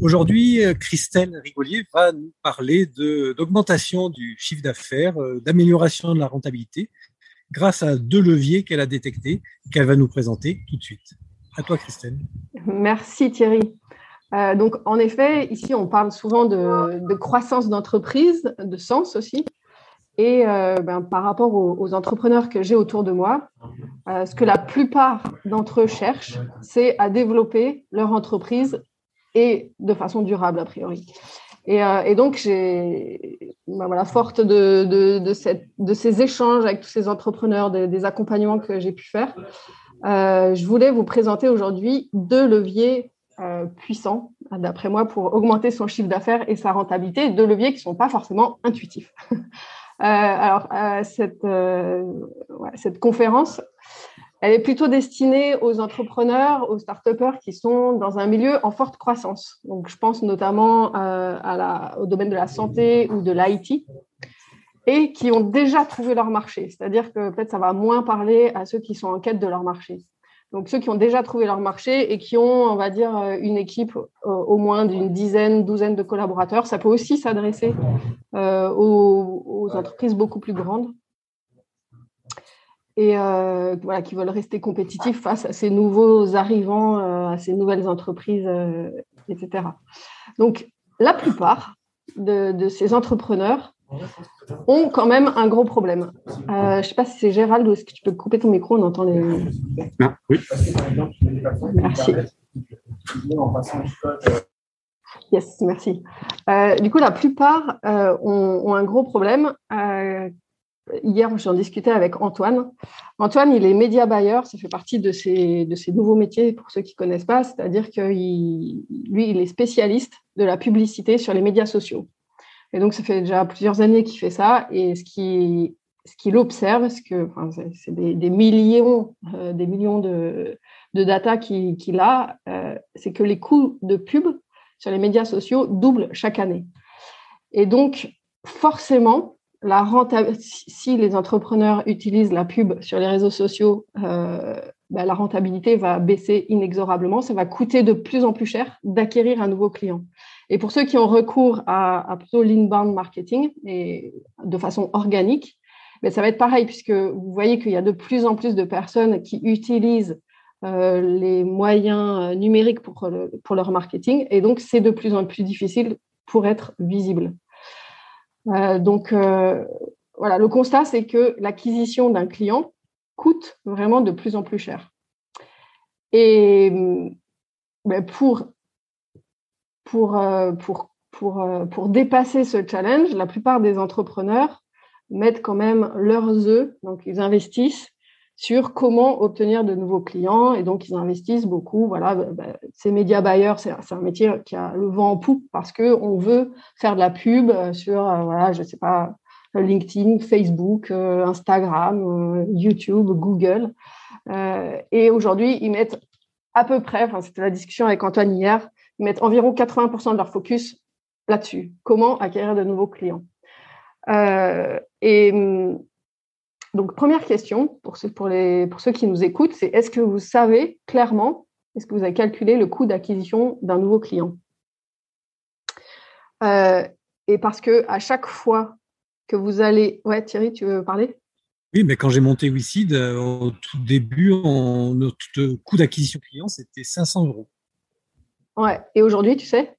Aujourd'hui, euh, Christelle Rigolier va nous parler d'augmentation du chiffre d'affaires, euh, d'amélioration de la rentabilité, grâce à deux leviers qu'elle a détectés, qu'elle va nous présenter tout de suite. À toi, Christelle. Merci, Thierry. Euh, donc, en effet, ici, on parle souvent de, croissance d'entreprise, de sens aussi. Et ben, par rapport aux entrepreneurs que j'ai autour de moi, ce que la plupart d'entre eux cherchent, c'est à développer leur entreprise et de façon durable a priori. Et, euh, donc, j'ai, ben voilà, forte de, de, ces échanges avec tous ces entrepreneurs, des accompagnements que j'ai pu faire, euh, je voulais vous présenter aujourd'hui deux leviers euh, puissants, d'après moi, pour augmenter son chiffre d'affaires et sa rentabilité, deux leviers qui ne sont pas forcément intuitifs. alors, cette, cette conférence, elle est plutôt destinée aux entrepreneurs, aux start qui sont dans un milieu en forte croissance. Donc, je pense notamment euh, au domaine de la santé ou de l'IT et qui ont déjà trouvé leur marché. C'est-à-dire que peut-être ça va moins parler à ceux qui sont en quête de leur marché. Donc, ceux qui ont déjà trouvé leur marché et qui ont, on va dire, une équipe euh, au moins d'une dizaine, douzaine de collaborateurs, ça peut aussi s'adresser euh, aux entreprises beaucoup plus grandes et euh, voilà, qui veulent rester compétitifs face à ces nouveaux arrivants, euh, à ces nouvelles entreprises, euh, etc. Donc, la plupart de, ces entrepreneurs ont quand même un gros problème. je ne sais pas si c'est Gérald ou est-ce que tu peux couper ton micro, on entend les... Non, oui. Merci. Yes, merci. du coup, la plupart ont, ont, un gros problème hier, j'en discutais avec Antoine. Antoine, il est média buyer, ça fait partie de ces nouveaux métiers pour ceux qui ne connaissent pas, c'est-à-dire que lui, il est spécialiste de la publicité sur les médias sociaux. Et donc, ça fait déjà plusieurs années qu'il fait ça. Et ce qu'il ce observe, que c'est des, millions, euh, des millions de, de data qu'il a, euh, c'est que les coûts de pub sur les médias sociaux doublent chaque année. Et donc, forcément, la si les entrepreneurs utilisent la pub sur les réseaux sociaux, euh, bah, la rentabilité va baisser inexorablement. Ça va coûter de plus en plus cher d'acquérir un nouveau client. Et pour ceux qui ont recours à, plutôt l'inbound marketing et de façon organique, ben ça va être pareil puisque vous voyez qu'il y a de plus en plus de personnes qui utilisent euh, les moyens numériques pour, pour leur marketing et donc c'est de plus en plus difficile pour être visible. Euh, donc, euh, voilà, le constat, c'est que l'acquisition d'un client coûte vraiment de plus en plus cher. Et ben, pour, pour, euh, pour, pour, pour dépasser ce challenge, la plupart des entrepreneurs mettent quand même leurs œufs, donc ils investissent sur comment obtenir de nouveaux clients. Et donc, ils investissent beaucoup. Voilà, bah, bah, ces médias buyers, c'est un métier qui a le vent en poupe parce qu'on veut faire de la pub sur, euh, voilà, je sais pas, LinkedIn, Facebook, euh, Instagram, euh, YouTube, Google. et aujourd'hui, ils mettent à peu près, c'était la discussion avec Antoine hier, ils mettent environ 80% de leur focus là-dessus. Comment acquérir de nouveaux clients? et hum, donc, première question pour ceux, pour les, pour ceux qui nous écoutent, c'est est-ce que vous savez clairement, est-ce que vous avez calculé le coût d'acquisition d'un nouveau client? Euh, Et parce que à chaque fois que vous allez... Ouais, Thierry, tu veux parler? Oui, mais quand j'ai monté WeSeed, euh, au tout début, notre coût d'acquisition client, c'était 500 euros. Ouais, et aujourd'hui, tu sais?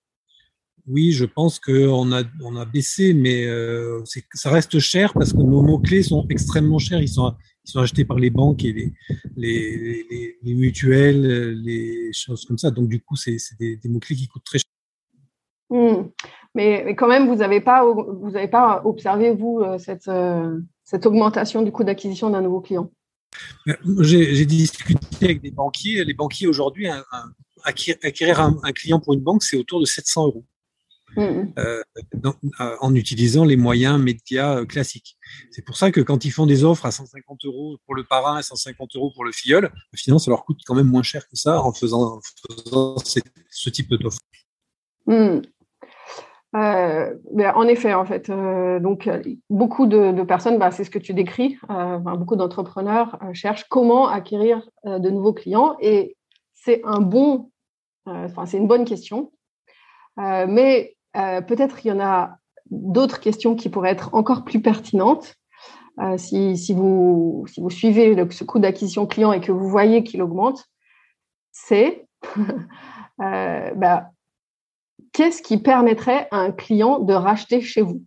Oui, je pense qu'on a, on a baissé, mais euh, ça reste cher parce que nos mots-clés sont extrêmement chers. Ils sont, ils sont achetés par les banques et les, les, les, mutuelles, les choses comme ça. Donc, du coup, c'est des, des mots-clés qui coûtent très cher. Hmm. Mais, quand même, vous n'avez pas, vous pas observé, vous, cette, cette augmentation du coût d'acquisition d'un nouveau client? J'ai discuté avec des banquiers. Les banquiers aujourd'hui, acquérir un, client pour une banque, c'est autour de 700 euros. Mm-hmm. Euh, euh, en utilisant les moyens médias euh, classiques. C'est pour ça que quand ils font des offres à 150 euros pour le parrain et 150 euros pour le filleul, finalement, ça leur coûte quand même moins cher que ça en faisant, ce type d'offre. Mm. en effet, en fait, donc beaucoup de, personnes, bah, c'est ce que tu décris, beaucoup d'entrepreneurs cherchent comment acquérir de nouveaux clients et c'est un bon, enfin c'est une bonne question, mais euh, peut-être qu'il y en a d'autres questions qui pourraient être encore plus pertinentes. Euh, si, vous, suivez ce coût d'acquisition client et que vous voyez qu'il augmente, c'est euh, bah, qu'est-ce qui permettrait à un client de racheter chez vous?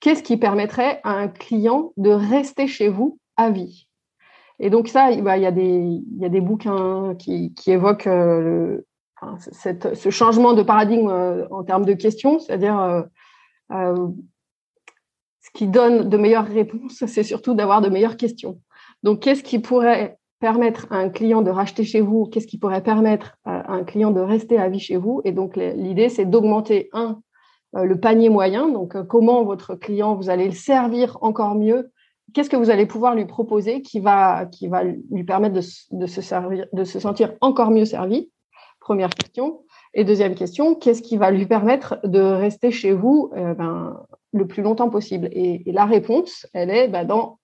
Qu'est-ce qui permettrait à un client de rester chez vous à vie? Et donc ça, il y, a des, il y a des bouquins qui, qui évoquent le, ce changement de paradigme euh, en termes de questions, c'est-à-dire euh, euh, ce qui donne de meilleures réponses, c'est surtout d'avoir de meilleures questions. Donc, qu'est-ce qui pourrait permettre à un client de racheter chez vous? Qu'est-ce qui pourrait permettre à un client de rester à vie chez vous? Et donc, l'idée, c'est d'augmenter, un, le panier moyen, donc comment votre client, vous allez le servir encore mieux? Qu'est-ce que vous allez pouvoir lui proposer qui va, lui permettre de se sentir encore mieux servi? Première question. Et deuxième question, qu'est-ce qui va lui permettre de rester chez vous euh, ben, le plus longtemps possible? Et, la réponse, elle est ben, dans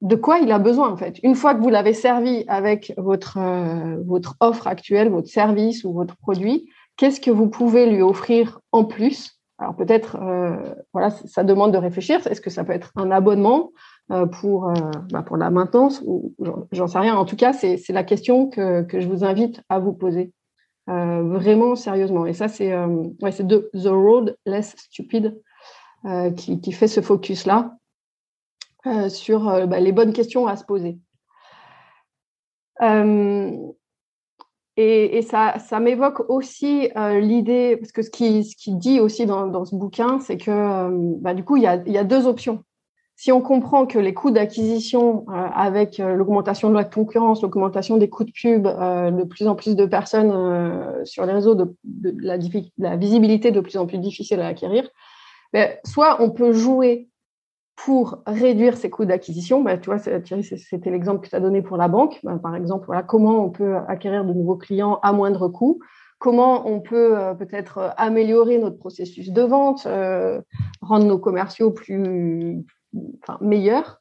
de quoi il a besoin en fait. Une fois que vous l'avez servi avec votre, euh, offre actuelle, votre service ou votre produit, qu'est-ce que vous pouvez lui offrir en plus? Alors peut-être, euh, voilà, ça demande de réfléchir. Est-ce que ça peut être un abonnement? Pour, euh, bah, pour la maintenance ou j'en sais rien. En tout cas, c'est la question que, que, je vous invite à vous poser euh, vraiment sérieusement. Et ça, c'est ouais, de The Road Less Stupid qui, qui, fait ce focus-là sur bah, les bonnes questions à se poser. Et, ça, ça m'évoque aussi l'idée, parce que ce qui, ce qui dit aussi dans, dans ce bouquin, c'est que bah, du coup, il y a, il y a deux options si on comprend que les coûts d'acquisition euh, avec euh, l'augmentation de la concurrence, l'augmentation des coûts de pub, euh, de plus en plus de personnes sur les réseaux, de, la, visibilité de plus en plus difficile à acquérir, ben, soit on peut jouer pour réduire ces coûts d'acquisition. Ben, tu vois, Thierry, c'était l'exemple que tu as donné pour la banque. Ben, par exemple, voilà, comment on peut acquérir de nouveaux clients à moindre coût? Comment on peut peut-être améliorer notre processus de vente, rendre nos commerciaux plus, enfin, meilleur,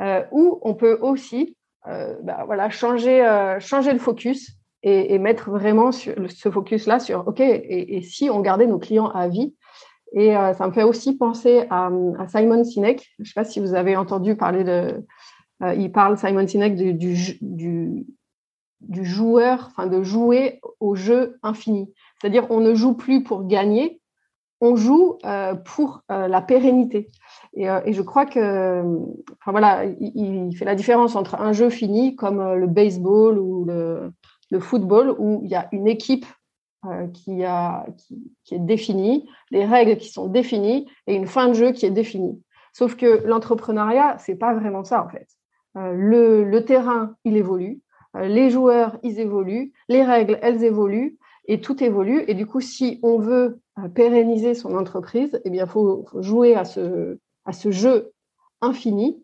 euh, ou on peut aussi euh, bah, voilà, changer, euh, changer le focus et, mettre vraiment sur, ce focus-là sur, OK, et, si on gardait nos clients à vie Et ça me fait aussi penser à, Simon Sinek. Je ne sais pas si vous avez entendu parler de... il parle, Simon Sinek, du, du, du joueur, enfin de jouer au jeu infini. C'est-à-dire, on ne joue plus pour gagner, on joue pour la pérennité. Euh, et, je crois que, enfin voilà, il, fait la différence entre un jeu fini comme euh, le baseball ou le, football où il y a une équipe euh, qui, a, qui, est définie, les règles qui sont définies et une fin de jeu qui est définie. Sauf que l'entrepreneuriat, c'est pas vraiment ça en fait. le, terrain, il évolue, les joueurs, ils évoluent, les règles, elles évoluent et tout évolue. Et du coup, si on veut pérenniser son entreprise, eh bien, faut, jouer à ce, à ce jeu infini.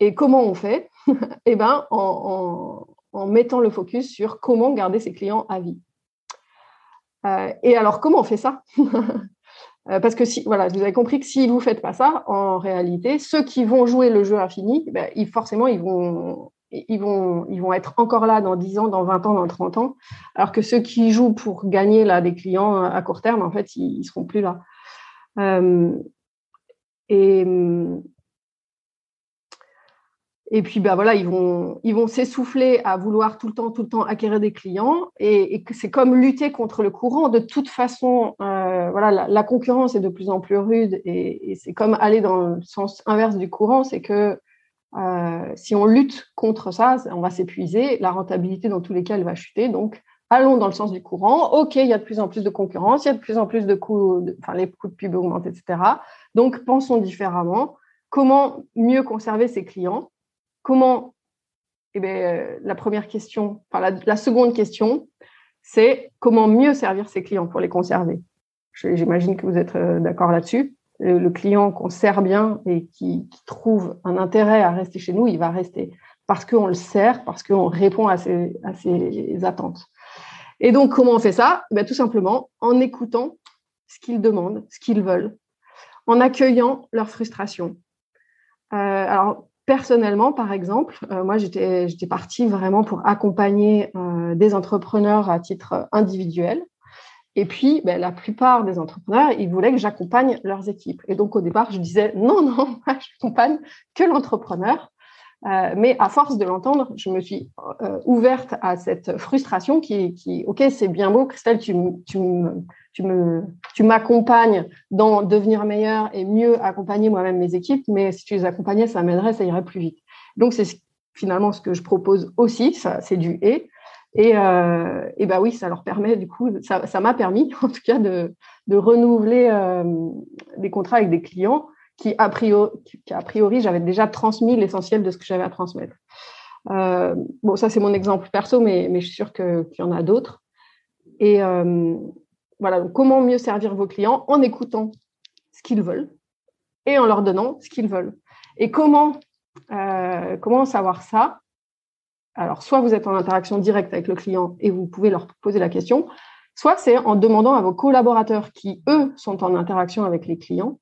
Et comment on fait Eh ben, en, mettant le focus sur comment garder ses clients à vie. Euh, et alors, comment on fait ça euh, Parce que si, voilà, vous avez compris que si vous faites pas ça, en réalité, ceux qui vont jouer le jeu infini, eh ben, ils, forcément, ils vont, ils, vont, ils vont être encore là dans 10 ans, dans 20 ans, dans 30 ans. Alors que ceux qui jouent pour gagner là, des clients à court terme, en fait, ils ne seront plus là. Euh, et, et puis, bah ils vont, s'essouffler à vouloir tout le temps, tout le temps acquérir des clients. Et, c'est comme lutter contre le courant. De toute façon, euh, voilà, la, concurrence est de plus en plus rude et, c'est comme aller dans le sens inverse du courant. C'est que euh, si on lutte contre ça, on va s'épuiser. La rentabilité, dans tous les cas, elle va chuter. Donc, allons dans le sens du courant. OK, il y a de plus en plus de concurrence, il y a de plus en plus de coûts, enfin, les coûts de pub augmentent, etc. Donc, pensons différemment. Comment mieux conserver ses clients? Comment, eh bien, euh, la première question, enfin, la, seconde question, c'est comment mieux servir ses clients pour les conserver? J'imagine que vous êtes euh, d'accord là-dessus. Le, client qu'on sert bien et qui, trouve un intérêt à rester chez nous, il va rester parce qu'on le sert, parce qu'on répond à ses, attentes. Et donc, comment on fait ça? Ben, Tout simplement en écoutant ce qu'ils demandent, ce qu'ils veulent, en accueillant leurs frustrations. Euh, alors, personnellement, par exemple, euh, moi, j'étais partie vraiment pour accompagner euh, des entrepreneurs à titre individuel. Et puis, ben, la plupart des entrepreneurs, ils voulaient que j'accompagne leurs équipes. Et donc, au départ, je disais, non, non, je n'accompagne que l'entrepreneur. Euh, mais à force de l'entendre, je me suis euh, ouverte à cette frustration qui, qui ok, c'est bien beau, Christelle, tu, tu, tu, me, tu m'accompagnes dans devenir meilleur et mieux accompagner moi-même mes équipes, mais si tu les accompagnais, ça m'aiderait, ça irait plus vite. Donc, c'est finalement ce que je propose aussi, ça, c'est du et. Et, euh, bah oui, ça leur permet, du coup, ça, m'a permis, en tout cas, de, renouveler euh, des contrats avec des clients qui, a priori, j'avais déjà transmis l'essentiel de ce que j'avais à transmettre. Euh, bon, ça, c'est mon exemple perso, mais, je suis sûre qu'il y en a d'autres. Et euh, voilà, comment mieux servir vos clients en écoutant ce qu'ils veulent et en leur donnant ce qu'ils veulent. Et comment, comment savoir ça Alors, soit vous êtes en interaction directe avec le client et vous pouvez leur poser la question, soit c'est en demandant à vos collaborateurs qui, eux, sont en interaction avec les clients,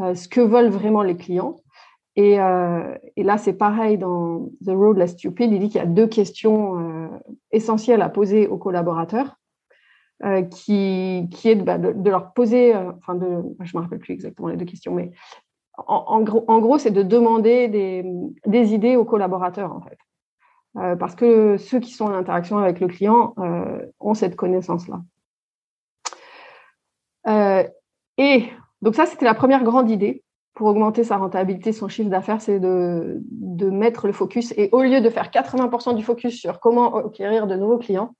euh, ce que veulent vraiment les clients. Et, euh, et là, c'est pareil dans The Road Less Stupid. Il dit qu'il y a deux questions euh, essentielles à poser aux collaborateurs, qui, est bah, de, leur poser, enfin, je ne me rappelle plus exactement les deux questions, mais en, gros, en gros c'est de demander des, des, idées aux collaborateurs, en fait. Parce que ceux qui sont en interaction avec le client ont cette connaissance-là. et donc ça, c'était la première grande idée pour augmenter sa rentabilité, son chiffre d'affaires, c'est de, mettre le focus. Et au lieu de faire 80% du focus sur comment acquérir de nouveaux clients,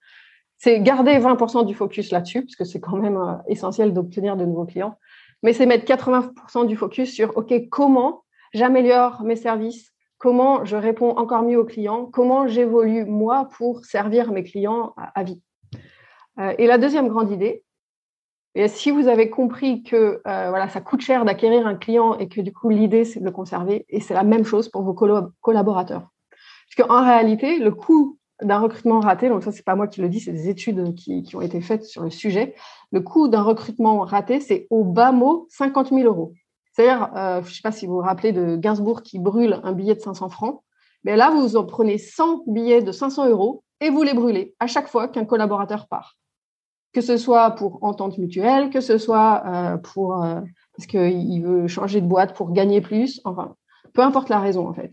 c'est garder 20% du focus là-dessus, parce que c'est quand même euh, essentiel d'obtenir de nouveaux clients. Mais c'est mettre 80% du focus sur, OK, comment j'améliore mes services, comment je réponds encore mieux aux clients, comment j'évolue moi pour servir mes clients à, vie. Euh, et la deuxième grande idée, si vous avez compris que euh, voilà, ça coûte cher d'acquérir un client et que du coup l'idée c'est de le conserver, et c'est la même chose pour vos collaborateurs. Parce qu'en réalité, le coût d'un recrutement raté, donc ça c'est pas moi qui le dis, c'est des études qui, ont été faites sur le sujet. Le coût d'un recrutement raté, c'est au bas mot 50 000 euros. C'est-à-dire, euh, je ne sais pas si vous vous rappelez de Gainsbourg qui brûle un billet de 500 francs. Mais là, vous en prenez 100 billets de 500 euros et vous les brûlez à chaque fois qu'un collaborateur part que ce soit pour entente mutuelle, que ce soit euh, pour euh, parce qu'il veut changer de boîte pour gagner plus, enfin, peu importe la raison en fait.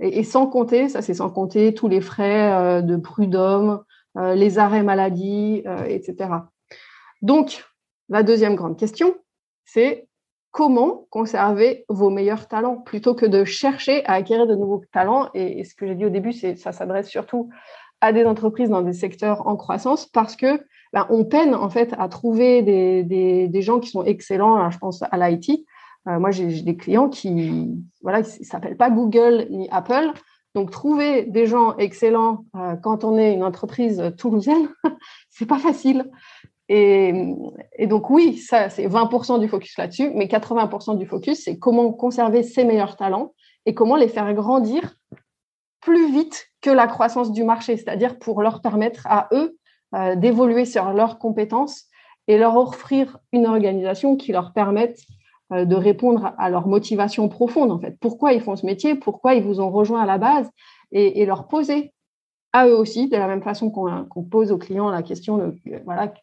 Et, sans compter, ça c'est sans compter tous les frais de prud'homme, les arrêts maladie, etc. Donc, la deuxième grande question, c'est comment conserver vos meilleurs talents plutôt que de chercher à acquérir de nouveaux talents. Et, ce que j'ai dit au début, c'est ça s'adresse surtout à des entreprises dans des secteurs en croissance parce que ben, on peine en fait à trouver des, gens qui sont excellents. je pense à l'IT. Euh, moi, j'ai des clients qui voilà, s'appellent pas Google ni Apple. Donc, trouver des gens excellents euh, quand on est une entreprise toulousaine, c'est pas facile. Et, donc, oui, ça, c'est 20% du focus là-dessus, mais 80% du focus, c'est comment conserver ses meilleurs talents et comment les faire grandir plus vite que la croissance du marché, c'est-à-dire pour leur permettre à eux euh, d'évoluer sur leurs compétences et leur offrir une organisation qui leur permette euh, de répondre à leur motivation profonde, en fait. Pourquoi ils font ce métier, pourquoi ils vous ont rejoint à la base, et, leur poser à eux aussi, de la même façon qu'on pose aux clients la question de euh, voilà,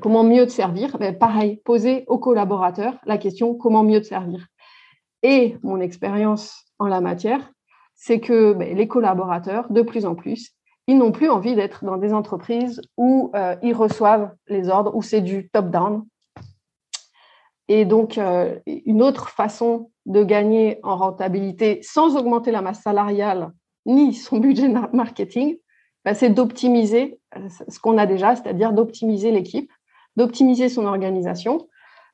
comment mieux te servir? Mais pareil, poser aux collaborateurs la question comment mieux te servir? Et mon expérience en la matière, c'est que ben, les collaborateurs, de plus en plus, ils n'ont plus envie d'être dans des entreprises où euh, ils reçoivent les ordres, où c'est du top-down. Et donc, euh, une autre façon de gagner en rentabilité sans augmenter la masse salariale ni son budget marketing, c'est d'optimiser ce qu'on a déjà, c'est-à-dire d'optimiser l'équipe, d'optimiser son organisation.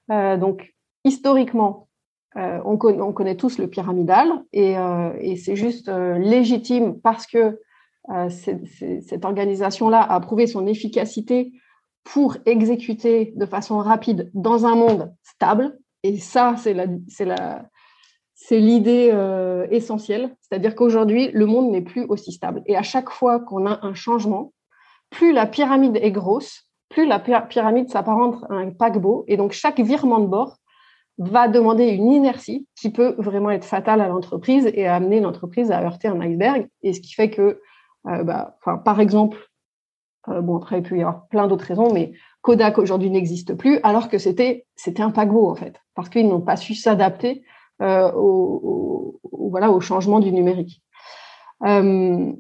donc, historiquement, on, connaît, tous le pyramidal et, c'est juste légitime parce que cette organisation-là a prouvé son efficacité pour exécuter de façon rapide dans un monde stable. Et ça, c'est la, c'est l'idée euh, essentielle, c'est-à-dire qu'aujourd'hui, le monde n'est plus aussi stable. Et à chaque fois qu'on a un changement, plus la pyramide est grosse, plus la pyramide s'apparente à un paquebot. Et donc, chaque virement de bord va demander une inertie qui peut vraiment être fatale à l'entreprise et amener l'entreprise à heurter un iceberg. Et ce qui fait que, euh, bah, par exemple, euh, bon, après, il peut y avoir plein d'autres raisons, mais Kodak aujourd'hui n'existe plus, alors que c'était un paquebot, en fait, parce qu'ils n'ont pas su s'adapter euh, au, voilà, au changement du numérique. Euh,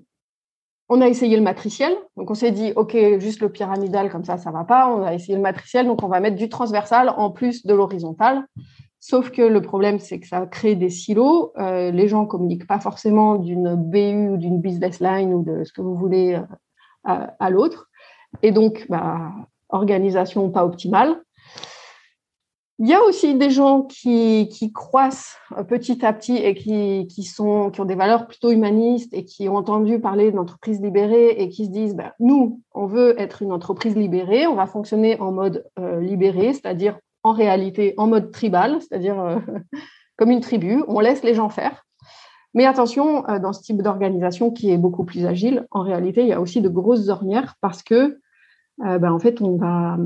on a essayé le matriciel, donc on s'est dit, OK, juste le pyramidal, comme ça, ça va pas. On a essayé le matriciel, donc on va mettre du transversal en plus de l'horizontal. Sauf que le problème, c'est que ça crée des silos. les gens communiquent pas forcément d'une BU ou d'une business line ou de ce que vous voulez à, l'autre. Et donc, bah, organisation pas optimale. Il y a aussi des gens qui, croissent petit à petit et qui, sont, qui ont des valeurs plutôt humanistes et qui ont entendu parler d'entreprise libérée et qui se disent, bah, nous, on veut être une entreprise libérée, on va fonctionner en mode euh, libéré, c'est-à-dire en réalité en mode tribal, c'est-à-dire euh, comme une tribu, on laisse les gens faire. Mais attention, euh, dans ce type d'organisation qui est beaucoup plus agile, en réalité, il y a aussi de grosses ornières parce que, euh, ben, en fait, on va,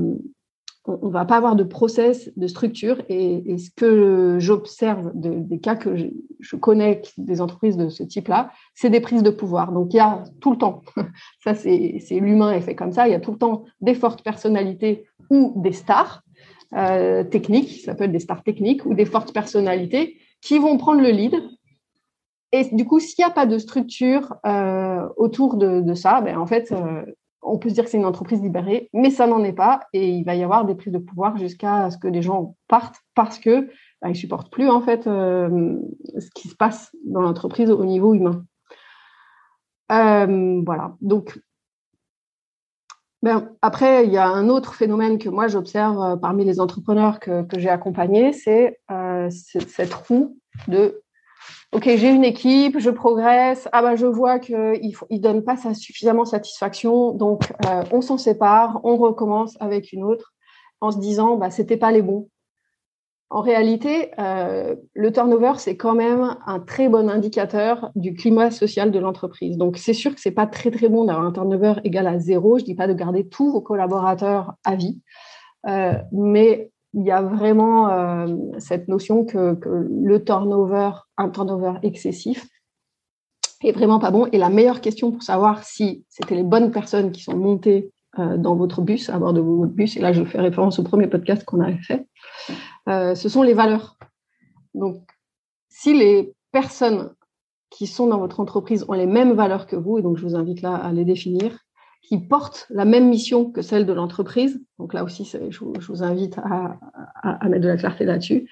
on, va pas avoir de process, de structure. Et, ce que j'observe des cas que je, connais des entreprises de ce type-là, c'est des prises de pouvoir. Donc, il y a tout le temps, ça c'est l'humain est fait comme ça, il y a tout le temps des fortes personnalités ou des stars euh, techniques, ça peut être des stars techniques ou des fortes personnalités qui vont prendre le lead et du coup, s'il n'y a pas de structure euh, autour de, ça, ben, en fait, euh, on peut se dire que c'est une entreprise libérée, mais ça n'en est pas. Et il va y avoir des prises de pouvoir jusqu'à ce que les gens partent parce que ben, ils supportent plus en fait euh, ce qui se passe dans l'entreprise au niveau humain. voilà. Donc ben, après, il y a un autre phénomène que moi j'observe parmi les entrepreneurs que j'ai accompagnés, c'est cette roue de OK, j'ai une équipe, je progresse. Ah bah je vois qu'il ne donne pas suffisamment satisfaction, donc euh, on s'en sépare, on recommence avec une autre, en se disant bah c'était pas les bons. En réalité, euh, le turnover c'est quand même un très bon indicateur du climat social de l'entreprise. Donc c'est sûr que c'est pas très très bon d'avoir un turnover égal à zéro. Je dis pas de garder tous vos collaborateurs à vie, euh, mais il y a vraiment euh, cette notion que, le turnover, un turnover excessif, est vraiment pas bon. Et la meilleure question pour savoir si c'était les bonnes personnes qui sont montées euh, dans votre bus, à bord de votre bus, et là je fais référence au premier podcast qu'on avait fait, euh, ce sont les valeurs. Donc, si les personnes qui sont dans votre entreprise ont les mêmes valeurs que vous, et donc je vous invite là à les définir, qui portent la même mission que celle de l'entreprise, donc là aussi, je, vous invite à, mettre de la clarté là-dessus,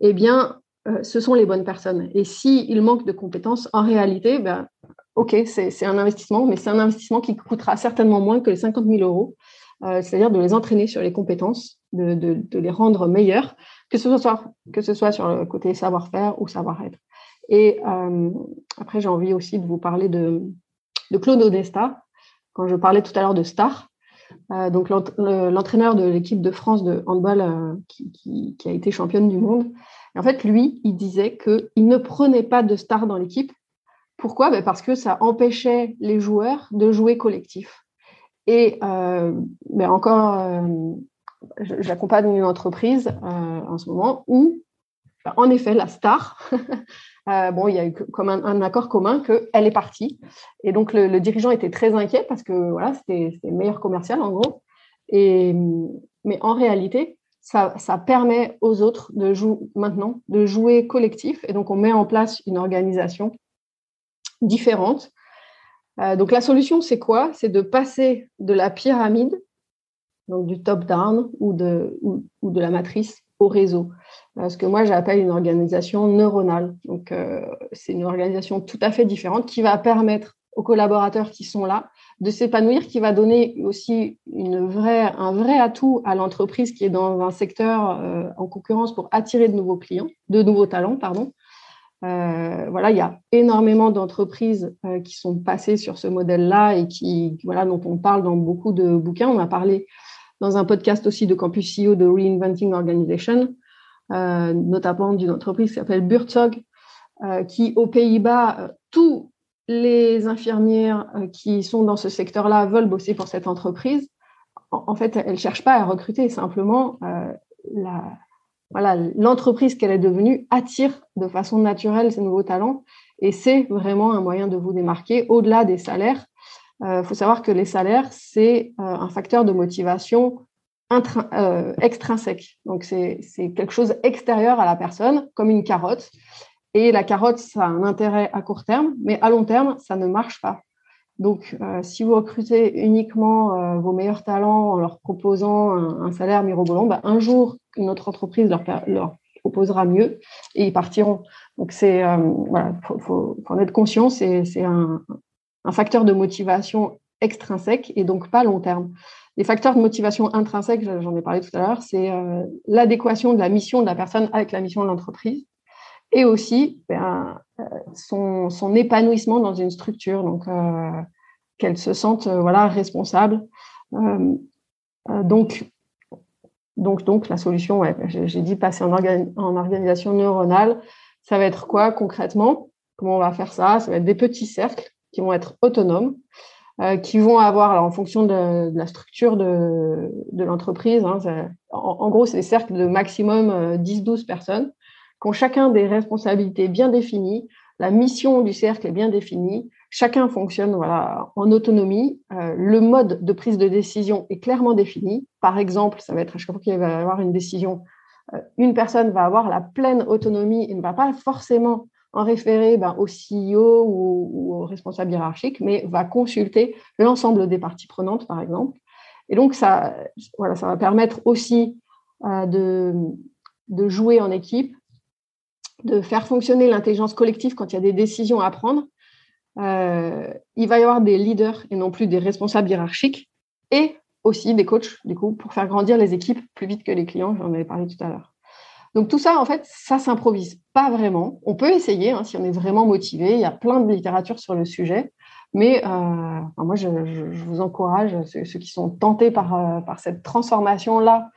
eh bien, euh, ce sont les bonnes personnes. Et s'il manque de compétences, en réalité, ben, OK, c'est un investissement, mais c'est un investissement qui coûtera certainement moins que les 50 000 euros, euh, c'est-à-dire de les entraîner sur les compétences, de, les rendre meilleurs, que ce, soit, que ce soit sur le côté savoir-faire ou savoir-être. Et euh, après, j'ai envie aussi de vous parler de, de Claude Odesta, quand je parlais tout à l'heure de star, euh, donc l'entraîneur de l'équipe de France de handball euh, qui, a été championne du monde, en fait, lui, il disait qu'il ne prenait pas de star dans l'équipe. Pourquoi? Ben Parce que ça empêchait les joueurs de jouer collectif. Et euh, ben encore, j'accompagne une entreprise en ce moment où, en effet, la star Euh, bon, il y a eu comme un, accord commun qu'elle est partie. Et donc, le, dirigeant était très inquiet parce que voilà, c'était le meilleur commercial, en gros. Et, mais en réalité, ça, permet aux autres de jouer maintenant de jouer collectif. Et donc, on met en place une organisation différente. Euh, donc, la solution, c'est quoi? C'est de passer de la pyramide, donc du top-down ou de la matrice au réseau ce que moi j'appelle une organisation neuronale. Donc, euh, c'est une organisation tout à fait différente qui va permettre aux collaborateurs qui sont là de s'épanouir, qui va donner aussi une vraie, un vrai atout à l'entreprise qui est dans un secteur euh, en concurrence pour attirer de nouveaux clients, de nouveaux talents, pardon. Euh, voilà, il y a énormément d'entreprises qui sont passées sur ce modèle-là et qui, voilà, dont on parle dans beaucoup de bouquins. On a parlé dans un podcast aussi de Campus CEO de Reinventing Organization, notamment d'une entreprise qui s'appelle Burtzog, qui aux Pays-Bas, tout les infirmières euh, qui sont dans ce secteur-là veulent bosser pour cette entreprise, en, fait, elles ne cherchent pas à recruter, simplement euh, l'entreprise qu'elle est devenue attire de façon naturelle ces nouveaux talents et c'est vraiment un moyen de vous démarquer au-delà des salaires. Il euh, faut savoir que les salaires, c'est un facteur de motivation extrinsèque. Donc, c'est quelque chose extérieur à la personne, comme une carotte. Et la carotte, ça a un intérêt à court terme, mais à long terme, ça ne marche pas. Donc, euh, si vous recrutez uniquement euh, vos meilleurs talents en leur proposant un, salaire mirobolant, bah, un jour, une autre entreprise leur, leur, proposera mieux et ils partiront. Donc, c'est euh, voilà, faut, en être conscient, c'est un, un, facteur de motivation extrinsèque et donc pas long terme. Les facteurs de motivation intrinsèque, j'en ai parlé tout à l'heure, c'est l'adéquation de la mission de la personne avec la mission de l'entreprise et aussi ben, euh, son, épanouissement dans une structure, donc euh, qu'elle se sente euh, voilà responsable. donc, donc, donc la solution, j'ai dit passer en, en organisation neuronale, ça va être quoi concrètement? Comment on va faire ça? Ça va être des petits cercles qui vont être autonomes, qui vont avoir, alors, en fonction de, la structure de, de l'entreprise, hein, en, gros, c'est des cercles de maximum 10-12 personnes qui ont chacun des responsabilités bien définies, la mission du cercle est bien définie, chacun fonctionne voilà, en autonomie, euh, le mode de prise de décision est clairement défini. Par exemple, ça va être à chaque fois qu'il va y avoir une décision, euh, une personne va avoir la pleine autonomie et ne va pas forcément en référer ben, au CEO ou, au responsable hiérarchique, mais va consulter l'ensemble des parties prenantes, par exemple. Et donc, ça, voilà, ça va permettre aussi euh, de, de jouer en équipe, de faire fonctionner l'intelligence collective quand il y a des décisions à prendre. Euh, il va y avoir des leaders et non plus des responsables hiérarchiques et aussi des coachs, du coup, pour faire grandir les équipes plus vite que les clients, j'en avais parlé tout à l'heure. Donc tout ça, en fait, ça s'improvise pas vraiment. On peut essayer hein, si on est vraiment motivé. Il y a plein de littérature sur le sujet. Mais euh, moi, je, vous encourage, ceux, qui sont tentés par, euh, cette transformation-là,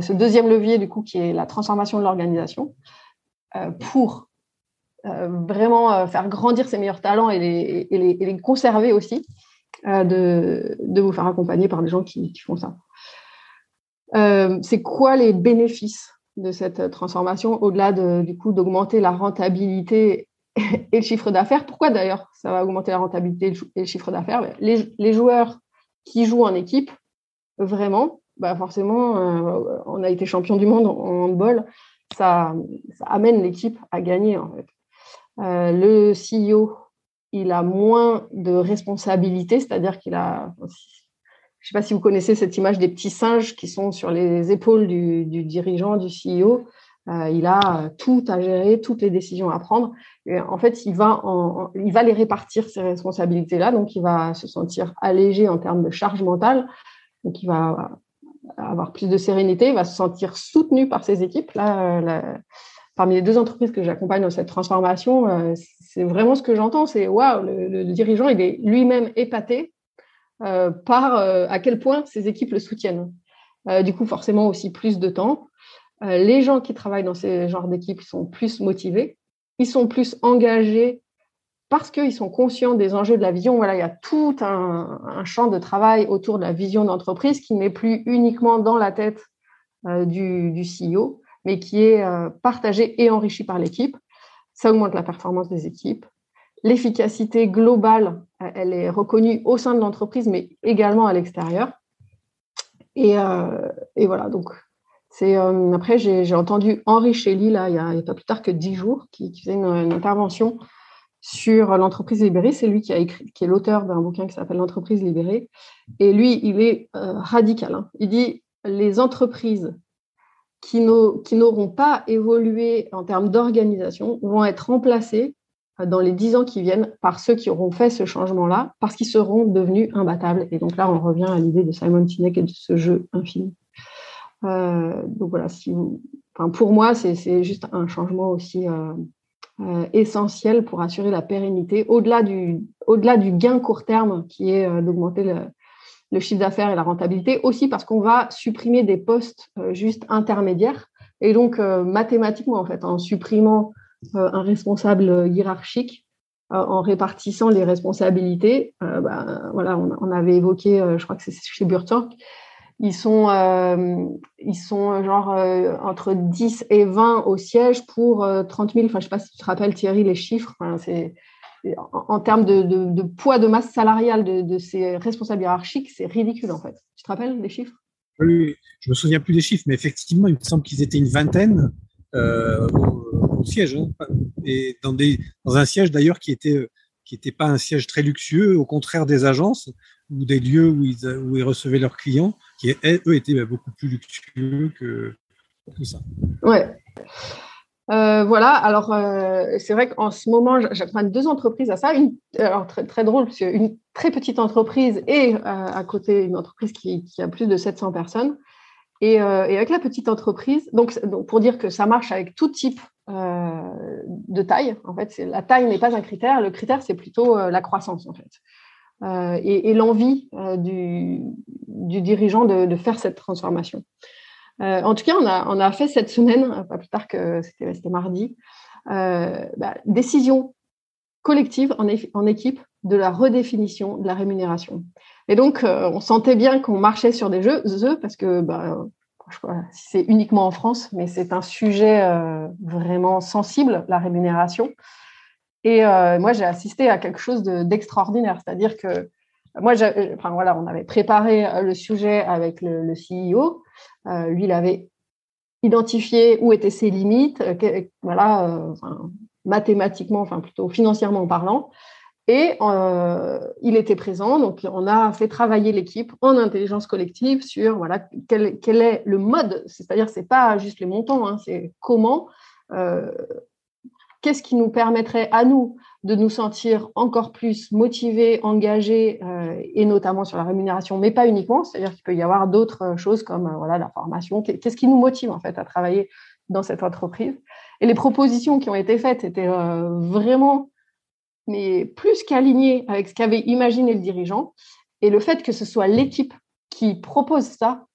ce deuxième levier, du coup, qui est la transformation de l'organisation, euh, pour euh, vraiment euh, faire grandir ses meilleurs talents et les, conserver aussi, de, vous faire accompagner par des gens qui, font ça. c'est quoi les bénéfices de cette transformation au-delà de, du coup d'augmenter la rentabilité et le chiffre d'affaires Pourquoi d'ailleurs ça va augmenter la rentabilité et le chiffre d'affaires? Ben, les, les, joueurs qui jouent en équipe, vraiment, bah forcément, on a été champion du monde en handball ça, amène l'équipe à gagner. Euh, le CEO, il a moins de responsabilités, c'est-à-dire qu'il a, je ne sais pas si vous connaissez cette image des petits singes qui sont sur les épaules du, dirigeant, du CEO. Euh, il a tout à gérer, toutes les décisions à prendre. Et en fait, il va, il va les répartir, ces responsabilités-là. Donc, il va se sentir allégé en termes de charge mentale. Donc, il va avoir plus de sérénité, va se sentir soutenu par ses équipes. Là, euh, parmi les deux entreprises que j'accompagne dans cette transformation, euh, c'est vraiment ce que j'entends, c'est waouh, le, dirigeant, il est lui-même épaté euh, par à quel point ses équipes le soutiennent. du coup, forcément aussi plus de temps. les gens qui travaillent dans ces genres d'équipes sont plus motivés, ils sont plus engagés parce qu'ils sont conscients des enjeux de la vision. Voilà, il y a tout un, champ de travail autour de la vision d'entreprise qui n'est plus uniquement dans la tête euh, du, CEO, mais qui est euh, partagé et enrichi par l'équipe. Ça augmente la performance des équipes. L'efficacité globale, euh, elle est reconnue au sein de l'entreprise, mais également à l'extérieur. Et, voilà, donc c'est après j'ai entendu Henri Shelley là il y, a, pas plus tard que dix jours qui, faisait une intervention sur l'entreprise libérée. C'est lui qui a écrit, qui est l'auteur d'un bouquin qui s'appelle L'entreprise libérée. Et lui, il est euh, radical. Hein. Il dit les entreprises qui n'auront pas évolué en termes d'organisation vont être remplacées dans les dix ans qui viennent par ceux qui auront fait ce changement-là, parce qu'ils seront devenus imbattables. Et donc là, on revient à l'idée de Simon Sinek et de ce jeu infini. Euh, donc voilà, si enfin, pour moi, c'est juste un changement aussi euh, euh, essentiel pour assurer la pérennité, au-delà du, au du gain court terme qui est d'augmenter le, chiffre d'affaires et la rentabilité, aussi parce qu'on va supprimer des postes juste intermédiaires. Et donc, mathématiquement, en fait, en supprimant un responsable hiérarchique euh, en répartissant les responsabilités. Euh, bah, voilà, on, avait évoqué, je crois que c'est chez Burtork, ils sont, ils sont genre entre 10 et 20 au siège pour 30 000. Enfin, je ne sais pas si tu te rappelles, Thierry, les chiffres. c'est, en, termes de, poids de masse salariale de, ces responsables hiérarchiques, c'est ridicule en fait. Tu te rappelles les chiffres? Oui, je me souviens plus des chiffres, mais effectivement, il me semble qu'ils étaient une vingtaine siège, hein. et dans, des, dans un siège d'ailleurs qui était qui n'était pas un siège très luxueux, au contraire des agences ou des lieux où ils, où ils recevaient leurs clients, qui eux étaient bah, beaucoup plus luxueux que tout ça. Ouais. Euh, voilà, alors euh, c'est vrai qu'en ce moment, j'apprends deux entreprises à ça. Une, alors très, très drôle, parce une très petite entreprise et euh, à côté une entreprise qui, a plus de 700 personnes. Et, et, avec la petite entreprise, donc, pour dire que ça marche avec tout type euh, de taille. En fait, la taille n'est pas un critère. Le critère, c'est plutôt euh, la croissance, en fait, euh, et, l'envie du, dirigeant de, faire cette transformation. en tout cas, on a, fait cette semaine, pas plus tard que c'était mardi, bah, décision collective en, équipe de la redéfinition de la rémunération. Et donc, on sentait bien qu'on marchait sur des jeux, parce que bah, c'est uniquement en France, mais c'est un sujet euh, vraiment sensible, la rémunération. Et euh, moi, j'ai assisté à quelque chose d'extraordinaire, c'est-à-dire que moi, enfin, voilà, on avait préparé euh, le sujet avec le, CEO. lui, il avait identifié où étaient ses limites, voilà, mathématiquement, enfin plutôt financièrement parlant. Et euh, il était présent, donc on a fait travailler l'équipe en intelligence collective sur voilà quel, quel est le mode, c'est-à-dire c'est pas juste les montants, hein, c'est comment, euh, qu'est-ce qui nous permettrait à nous de nous sentir encore plus motivés, engagés, euh, et notamment sur la rémunération, mais pas uniquement, c'est-à-dire qu'il peut y avoir d'autres choses comme voilà la formation, qu'est-ce qui nous motive en fait à travailler dans cette entreprise? Et les propositions qui ont été faites étaient vraiment mais plus qu'aligné avec ce qu'avait imaginé le dirigeant. Et le fait que ce soit l'équipe qui propose ça,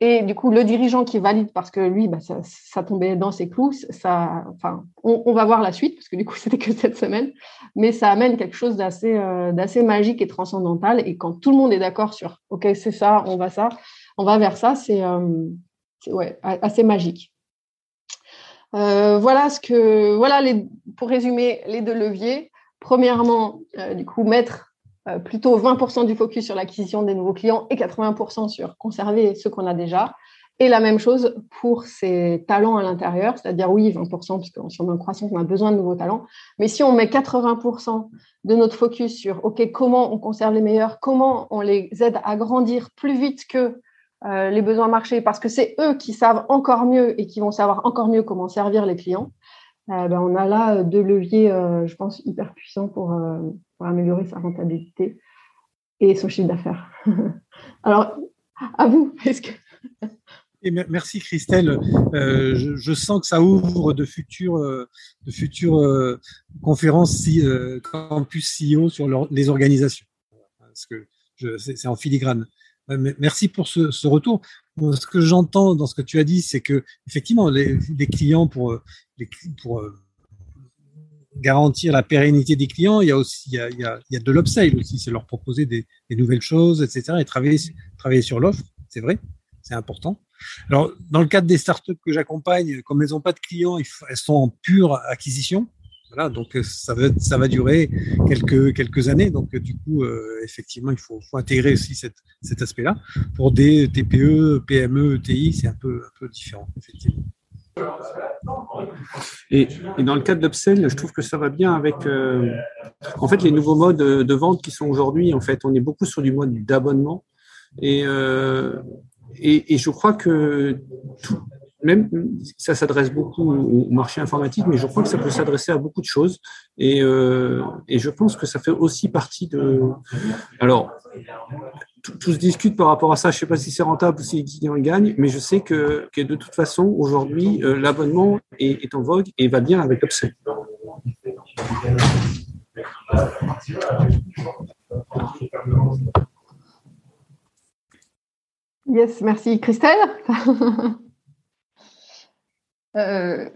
et du coup le dirigeant qui valide parce que lui, bah, ça, tombait dans ses clous, enfin, on, va voir la suite, parce que du coup c'était que cette semaine, mais ça amène quelque chose d'assez euh, d'assez magique et transcendantal. Et quand tout le monde est d'accord sur, OK, c'est ça, on va ça, on va vers ça, c'est euh, ouais, assez magique. Euh, voilà ce que voilà pour résumer les deux leviers. Premièrement, euh, du coup, mettre euh, plutôt 20% du focus sur l'acquisition des nouveaux clients et 80% sur conserver ceux qu'on a déjà. Et la même chose pour ces talents à l'intérieur, c'est-à-dire oui, 20%, puisqu'en sur une croissance, on a besoin de nouveaux talents. Mais si on met 80% de notre focus sur OK, comment on conserve les meilleurs, comment on les aide à grandir plus vite que euh, les besoins marchés, parce que c'est eux qui savent encore mieux et qui vont savoir encore mieux comment servir les clients, ben, on a là euh, deux leviers, euh, je pense, hyper puissants pour, améliorer sa rentabilité et son chiffre d'affaires. Alors, à vous, que... merci Christelle. je, sens que ça ouvre de futures, conférences campus CEO sur les organisations. Parce que c'est en filigrane. Merci pour ce, retour. Ce que j'entends dans ce que tu as dit, c'est que effectivement, les, clients pour, pour euh, garantir la pérennité des clients, il y a aussi il y a, il y a, de l'upsell aussi, c'est leur proposer des, nouvelles choses, etc. Et travailler, travailler sur l'offre, c'est vrai, c'est important. Alors, dans le cadre des startups que j'accompagne, comme elles n'ont pas de clients, elles sont en pure acquisition. Voilà, donc euh, ça va, durer quelques, années. Donc euh, du coup, euh, effectivement, il faut, intégrer aussi cet aspect-là. Pour des TPE, PME, ETI, c'est un peu, différent, effectivement. Et, dans le cadre d'Upsell, je trouve que ça va bien avec en fait les nouveaux modes de vente qui sont aujourd'hui. En fait, on est beaucoup sur du mode d'abonnement et, et, et, je crois que tout, même ça s'adresse beaucoup au marché informatique, mais je crois que ça peut s'adresser à beaucoup de choses. Et, euh, je pense que ça fait aussi partie de. Alors, tout, se discute par rapport à ça. Je ne sais pas si c'est rentable ou si les clients gagnent, mais je sais que, de toute façon, aujourd'hui, euh, l'abonnement est, en vogue et va bien avec Upsell. Yes, merci. Christelle? euh,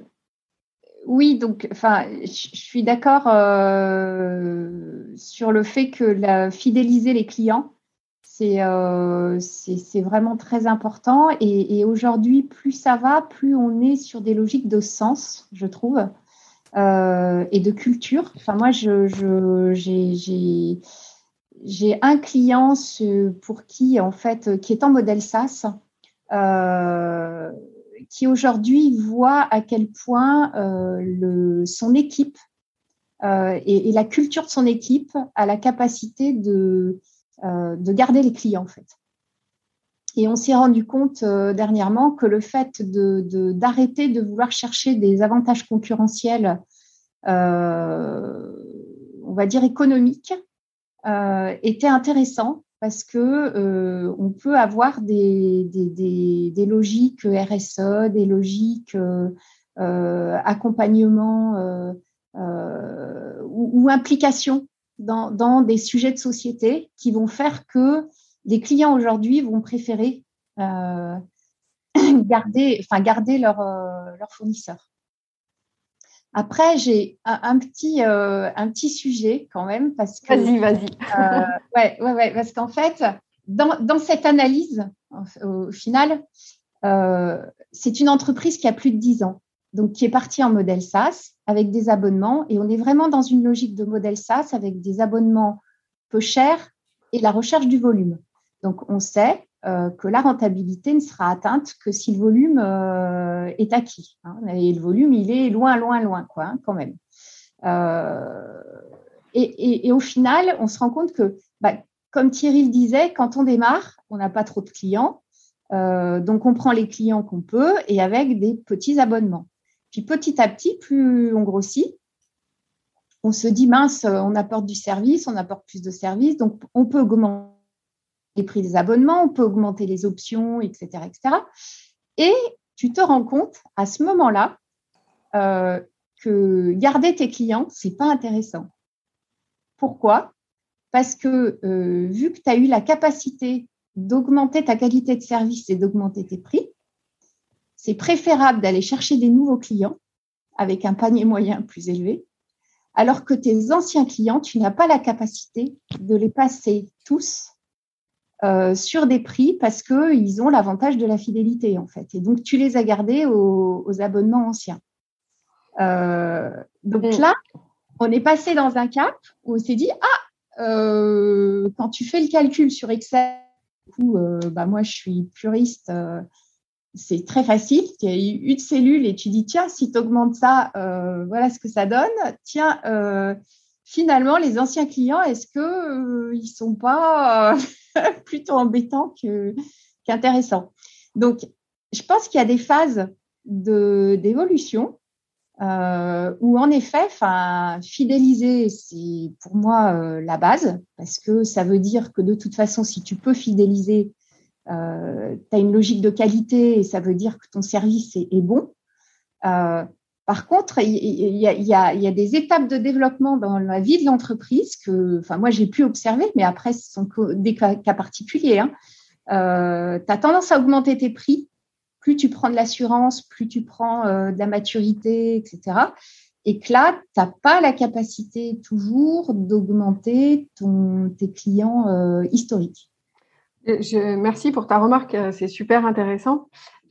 Oui, donc, enfin, je suis d'accord euh, sur le fait que la, fidéliser les clients, c'est euh, vraiment très important. Et, aujourd'hui, plus ça va, plus on est sur des logiques de sens, je trouve, et de culture. Enfin, moi, je, j'ai j'ai un client pour qui, en fait, qui est en modèle SaaS, euh, qui aujourd'hui voit à quel point euh, son équipe euh, et, la culture de son équipe a la capacité de, de garder les clients, en fait. Et on s'est rendu compte dernièrement que le fait d'arrêter de, de, vouloir chercher des avantages concurrentiels, on va dire économiques, euh, était intéressant parce que euh, on peut avoir des, des, des, logiques RSE, des logiques euh, accompagnement ou, ou, implication dans, dans, des sujets de société qui vont faire que les clients aujourd'hui vont préférer garder, enfin garder leur, leur fournisseur. Après, j'ai un, petit, euh, un petit sujet quand même parce que. Vas-y, vas-y. euh, ouais, ouais, ouais, parce qu'en fait, dans, dans, cette analyse, au final, euh, c'est une entreprise qui a plus de 10 ans, donc qui est partie en modèle SaaS avec des abonnements, et on est vraiment dans une logique de modèle SaaS avec des abonnements peu chers et la recherche du volume. Donc, on sait euh, que la rentabilité ne sera atteinte que si le volume euh, est acquis. Hein. Et le volume, il est loin, loin, loin, quoi, hein, quand même. Euh, et, au final, on se rend compte que, bah, comme Thierry le disait, quand on démarre, on n'a pas trop de clients. donc, on prend les clients qu'on peut et avec des petits abonnements. Puis petit à petit, plus on grossit, on se dit mince, on apporte du service, on apporte plus de services, donc on peut augmenter les prix des abonnements, on peut augmenter les options, etc. etc. Et tu te rends compte à ce moment-là euh, que garder tes clients, c'est pas intéressant. Pourquoi? Parce que euh, vu que tu as eu la capacité d'augmenter ta qualité de service et d'augmenter tes prix, c'est préférable d'aller chercher des nouveaux clients avec un panier moyen plus élevé, alors que tes anciens clients, tu n'as pas la capacité de les passer tous euh, sur des prix parce qu'ils ont l'avantage de la fidélité, en fait. Et donc, tu les as gardés aux, abonnements anciens. Euh, donc mm. là, on est passé dans un cap où on s'est dit, ah, euh, quand tu fais le calcul sur Excel, coup, bah, moi, je suis puriste, c'est très facile. Tu as une cellule et tu dis, tiens, si tu augmentes ça, voilà ce que ça donne. Tiens, finalement, les anciens clients, est-ce que ils sont pas plutôt embêtant qu'intéressant. Donc, je pense qu'il y a des phases d'évolution euh, où, en effet, fidéliser, c'est pour moi euh, la base, parce que ça veut dire que de toute façon, si tu peux fidéliser, euh, tu as une logique de qualité et ça veut dire que ton service est, bon. Par contre, il y, a, des étapes de développement dans la vie de l'entreprise que, enfin, moi, j'ai pu observer, mais après, ce sont des cas, particuliers. Hein. Euh, tu as tendance à augmenter tes prix. Plus tu prends de l'assurance, plus tu prends euh, de la maturité, etc. Et que là, tu n'as pas la capacité toujours d'augmenter tes clients euh, historiques. merci pour ta remarque, c'est super intéressant.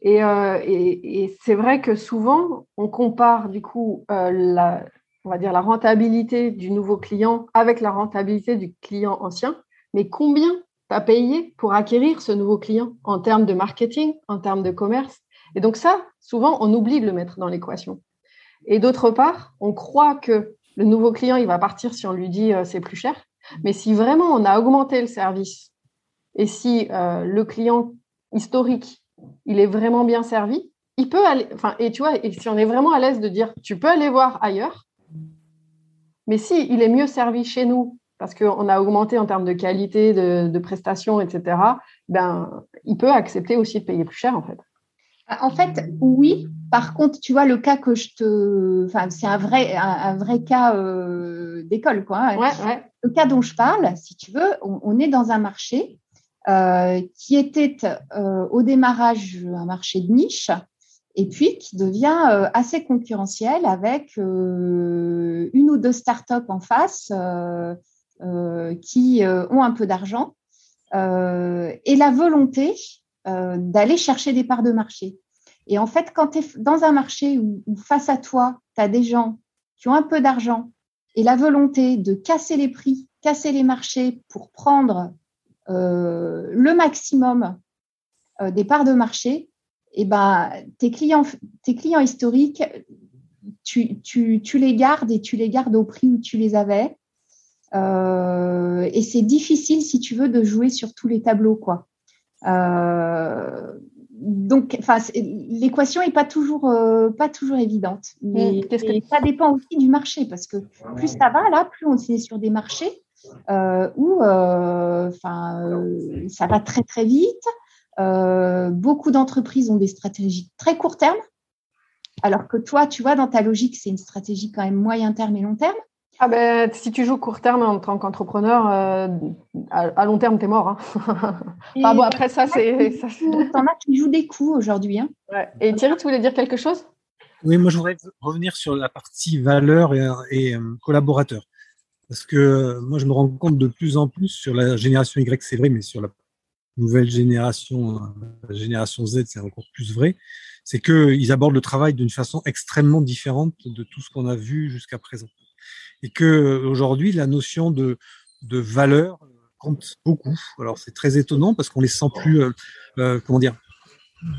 Euh, et, c'est vrai que souvent, on compare du coup euh, la, on va dire la rentabilité du nouveau client avec la rentabilité du client ancien. Mais combien tu as payé pour acquérir ce nouveau client en termes de marketing, en termes de commerce? Et donc ça, souvent, on oublie de le mettre dans l'équation. Et d'autre part, on croit que le nouveau client, il va partir si on lui dit euh, c'est plus cher. Mais si vraiment on a augmenté le service et si le client historique il est vraiment bien servi, il peut aller, enfin, et tu vois, et si on est vraiment à l'aise de dire, tu peux aller voir ailleurs, mais si il est mieux servi chez nous, parce qu'on a augmenté en termes de qualité, de, prestations, etc., ben, il peut accepter aussi de payer plus cher, en fait. En fait, oui. Par contre, tu vois, le cas que je te. Enfin, c'est un vrai, un, vrai cas euh, d'école, quoi. Le cas dont je parle, si tu veux, on, est dans un marché euh, qui était euh, au démarrage un marché de niche et puis qui devient assez concurrentiel avec une ou deux startups en face qui ont un peu d'argent et la volonté euh, d'aller chercher des parts de marché. Et en fait, quand tu es dans un marché où, face à toi, tu as des gens qui ont un peu d'argent et la volonté de casser les prix, casser les marchés pour prendre euh, le maximum euh, des parts de marché, et eh ben, tes, clients, tes clients historiques, tu, tu, les gardes et tu les gardes au prix où tu les avais. et c'est difficile, si tu veux, de jouer sur tous les tableaux. quoi. Euh, donc, enfin, l'équation n'est pas toujours euh, pas toujours évidente. Mais, ça dépend aussi du marché parce que plus ça va là, plus on est sur des marchés euh, où, enfin, ça va très très vite. beaucoup d'entreprises ont des stratégies très court terme, alors que toi, tu vois, dans ta logique, c'est une stratégie quand même moyen terme et long terme. Ah ben, si tu joues court terme en tant qu'entrepreneur, euh, à, long terme, tu es mort. Hein. bon, après ça, c'est. T'en as qui jouent des coups aujourd'hui. Hein. Et Thierry, tu voulais dire quelque chose? Oui, moi, je voudrais revenir sur la partie valeur et, et euh, collaborateur. Parce que euh, moi, je me rends compte de plus en plus sur la génération Y, c'est vrai, mais sur la nouvelle génération, la génération Z, c'est encore plus vrai. C'est qu'ils abordent le travail d'une façon extrêmement différente de tout ce qu'on a vu jusqu'à présent et que aujourd'hui la notion de, de valeur compte beaucoup. Alors c'est très étonnant parce qu'on les sent plus, euh, euh comment dire,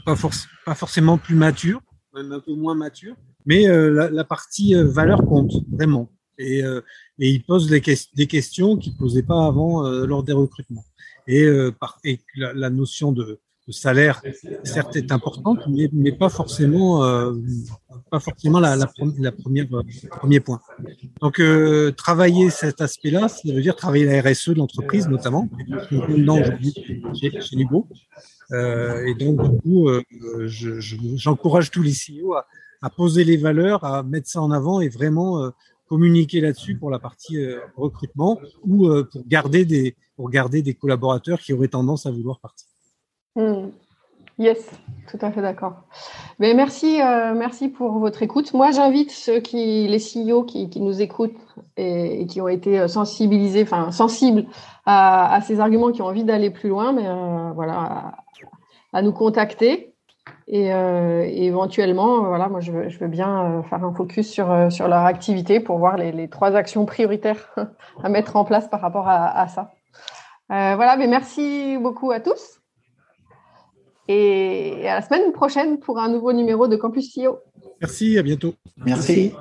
pas, forc pas forcément plus matures, même un peu moins matures, mais euh, la, la, partie euh, valeur compte vraiment. Et, et ils posent des, questions qu'ils posaient pas avant lors des recrutements. Et, et la, notion de, salaire, certes, est importante, mais, pas forcément pas forcément la, première euh, premier point. Donc euh, travailler cet aspect-là, ça veut dire travailler la RSE de l'entreprise notamment, aujourd'hui chez, chez Euh, et donc du coup, euh, j'encourage je, tous les CEO à, poser les valeurs, à mettre ça en avant et vraiment euh, communiquer là-dessus pour la partie euh, recrutement ou pour garder des pour garder des collaborateurs qui auraient tendance à vouloir partir. Mmh. Yes, tout à fait d'accord. Mais merci, euh, merci pour votre écoute. Moi, j'invite ceux qui, les CEO qui, nous écoutent et, qui ont été euh, sensibilisés, enfin sensibles à, ces arguments, qui ont envie d'aller plus loin, mais euh, voilà, à, nous contacter. Et, euh, éventuellement, voilà, moi, je veux, je veux bien faire un focus sur, sur leur activité pour voir les, les trois actions prioritaires à mettre en place par rapport à, à ça. voilà, mais merci beaucoup à tous et à la semaine prochaine pour un nouveau numéro de Campus CEO. Merci, à bientôt. Merci.